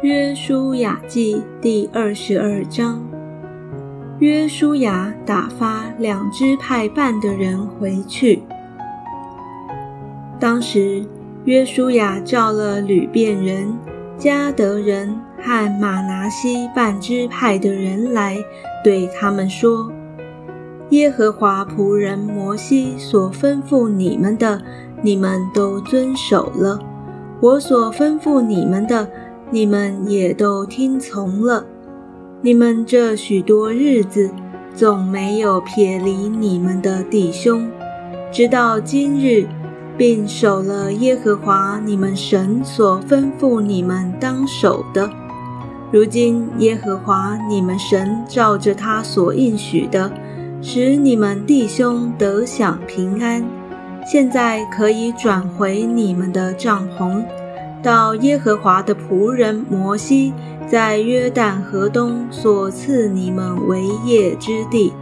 约书亚记第二十二章，约书亚打发两支派半的人回去。当时，约书亚召了吕遍人、迦得人和马拿西半支派的人来，对他们说：“耶和华仆人摩西所吩咐你们的，你们都遵守了；我所吩咐你们的。”你们也都听从了。你们这许多日子，总没有撇离你们的弟兄，直到今日，并守了耶和华你们神所吩咐你们当守的。如今耶和华你们神照着他所应许的，使你们弟兄得享平安。现在可以转回你们的帐篷。到耶和华的仆人摩西在约旦河东所赐你们为业之地，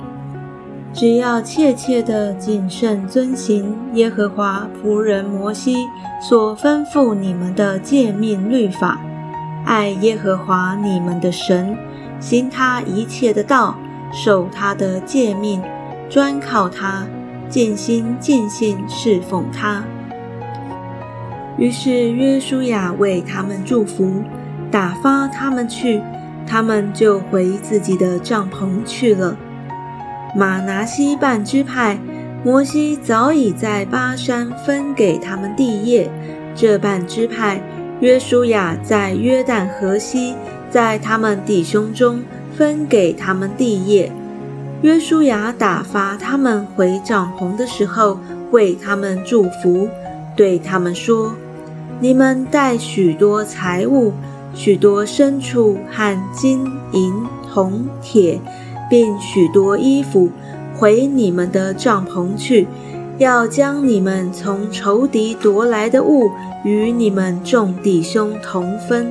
只要切切的谨慎遵行耶和华仆人摩西所吩咐你们的诫命律法，爱耶和华你们的神，行他一切的道，守他的诫命，专靠他，尽心尽性侍奉他。于是约书亚为他们祝福，打发他们去，他们就回自己的帐篷去了。马拿西半支派，摩西早已在巴山分给他们地业。这半支派，约书亚在约旦河西，在他们弟兄中分给他们地业。约书亚打发他们回帐篷的时候，为他们祝福，对他们说。你们带许多财物、许多牲畜和金银铜铁，并许多衣服，回你们的帐篷去，要将你们从仇敌夺来的物与你们众弟兄同分。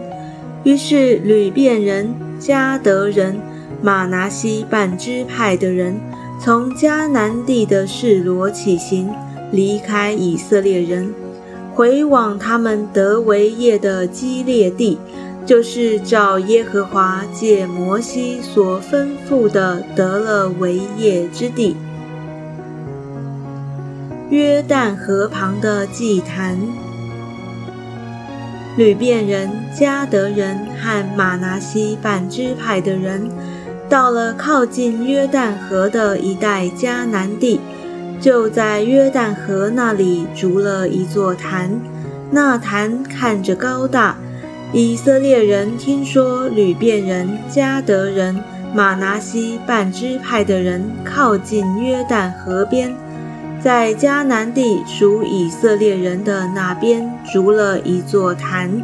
于是吕遍人、迦得人、马拿西半支派的人，从迦南地的示罗起行，离开以色列人。回往他们得为业的基列地，就是照耶和华借摩西所吩咐的得了为业之地。约旦河旁的祭坛，吕遍人、迦得人和马拿西半支派的人，到了靠近约旦河的一带迦南地。就在约旦河那里筑了一座坛，那坛看着高大。以色列人听说吕遍人、迦得人、马拿西半支派的人靠近约旦河边，在迦南地属以色列人的那边筑了一座坛。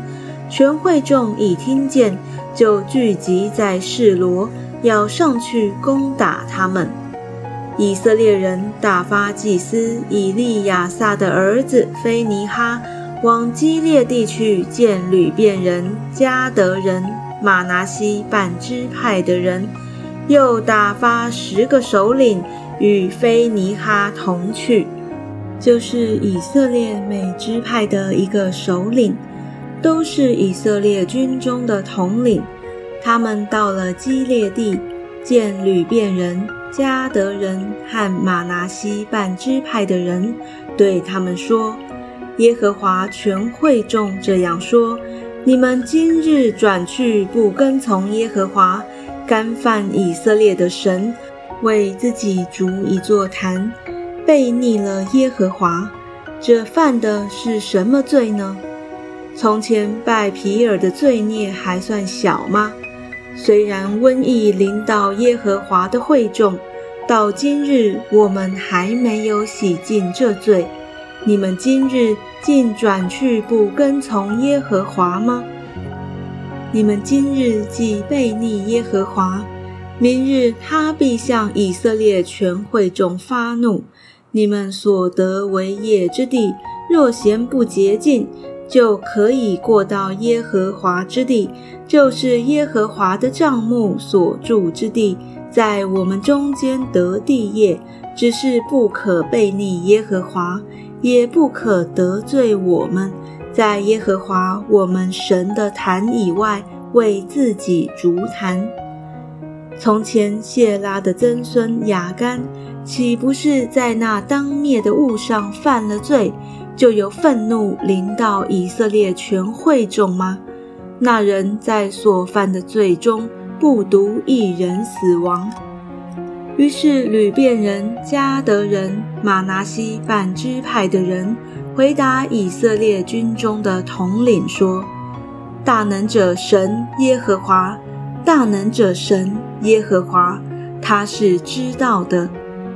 全会众一听见，就聚集在示罗，要上去攻打他们。以色列人打发祭司以利亚撒的儿子菲尼哈往基列地去见吕遍人、迦得人、马拿西半支派的人，又打发十个首领与菲尼哈同去，就是以色列每支派的一个首领，都是以色列军中的统领。他们到了基列地，见吕遍人。加得人和马拿西半支派的人对他们说：“耶和华全会众这样说：你们今日转去不跟从耶和华，干犯以色列的神，为自己筑一座坛，背逆了耶和华。这犯的是什么罪呢？从前拜皮尔的罪孽还算小吗？”虽然瘟疫临到耶和华的会众，到今日我们还没有洗净这罪。你们今日竟转去不跟从耶和华吗？你们今日既背逆耶和华，明日他必向以色列全会众发怒。你们所得为业之地，若嫌不洁净，就可以过到耶和华之地，就是耶和华的帐幕所住之地，在我们中间得地业。只是不可背逆耶和华，也不可得罪我们，在耶和华我们神的坛以外为自己筑坛。从前谢拉的曾孙雅干，岂不是在那当灭的物上犯了罪，就有愤怒临到以色列全会众吗？那人在所犯的罪中，不独一人死亡。于是吕遍人、迦得人、马拿西半支派的人回答以色列军中的统领说：“大能者神耶和华，大能者神耶和华，他是知道的。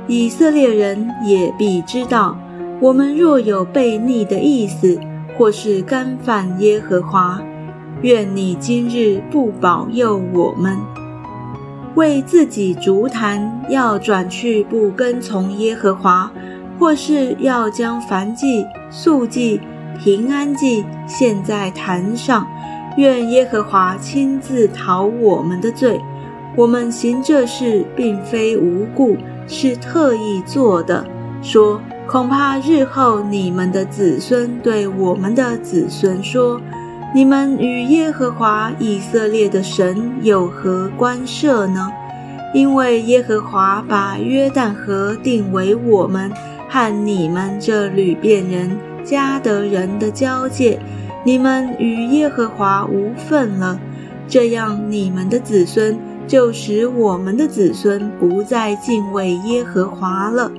以色列人也必知道，我们若有悖逆的意思，或是干犯耶和华。”愿你今日不保佑我们，为自己足坛要转去不跟从耶和华，或是要将燔祭、素祭、平安祭献在坛上。愿耶和华亲自讨我们的罪。我们行这事并非无故，是特意做的。说恐怕日后你们的子孙对我们的子孙说。你们与耶和华以色列的神有何关涉呢？因为耶和华把约旦河定为我们和你们这吕遍人、迦得人的交界，你们与耶和华无份了。这样，你们的子孙就使我们的子孙不再敬畏耶和华了。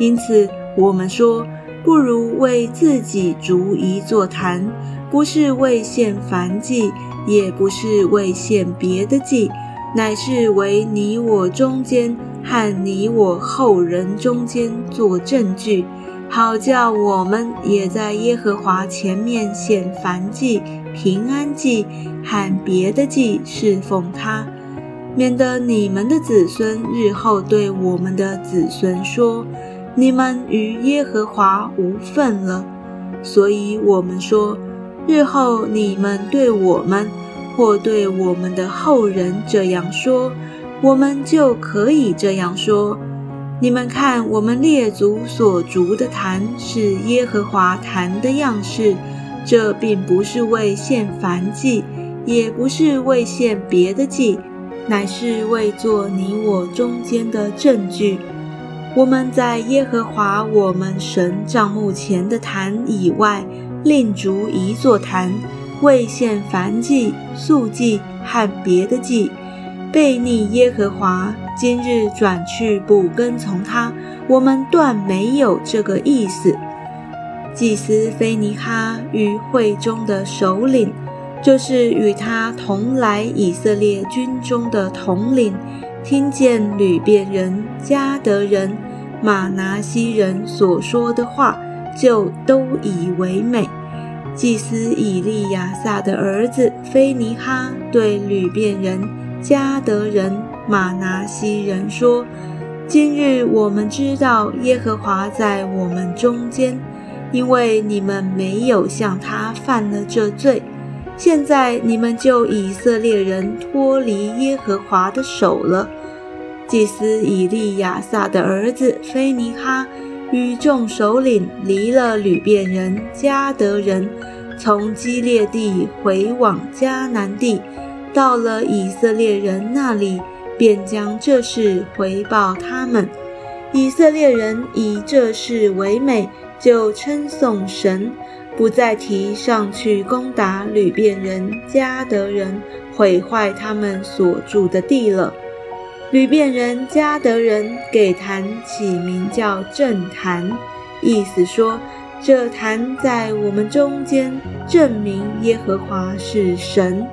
因此，我们说，不如为自己逐一座坛。不是为献燔祭，也不是为献别的祭，乃是为你我中间和你我后人中间做证据，好叫我们也在耶和华前面献燔祭、平安祭和别的祭侍奉他，免得你们的子孙日后对我们的子孙说：你们与耶和华无份了。所以我们说。日后你们对我们，或对我们的后人这样说，我们就可以这样说：你们看，我们列祖所逐的坛是耶和华坛的样式。这并不是为献燔祭，也不是为献别的祭，乃是为做你我中间的证据。我们在耶和华我们神帐幕前的坛以外。另筑一座坛，为献燔祭、素祭和别的祭，背逆耶和华。今日转去不跟从他，我们断没有这个意思。祭司菲尼哈与会中的首领，就是与他同来以色列军中的统领，听见吕遍人、迦得人、马拿西人所说的话。就都以为美。祭司以利亚撒的儿子菲尼哈对吕遍人、迦得人、马拿西人说：“今日我们知道耶和华在我们中间，因为你们没有向他犯了这罪。现在你们就以色列人脱离耶和华的手了。”祭司以利亚撒的儿子菲尼哈。与众首领离了吕遍人、迦得人，从基列地回往迦南地，到了以色列人那里，便将这事回报他们。以色列人以这事为美，就称颂神，不再提上去攻打吕遍人、迦得人，毁坏他们所住的地了。吕遍人、迦得人给坛起名叫正坛，意思说这坛在我们中间，证明耶和华是神。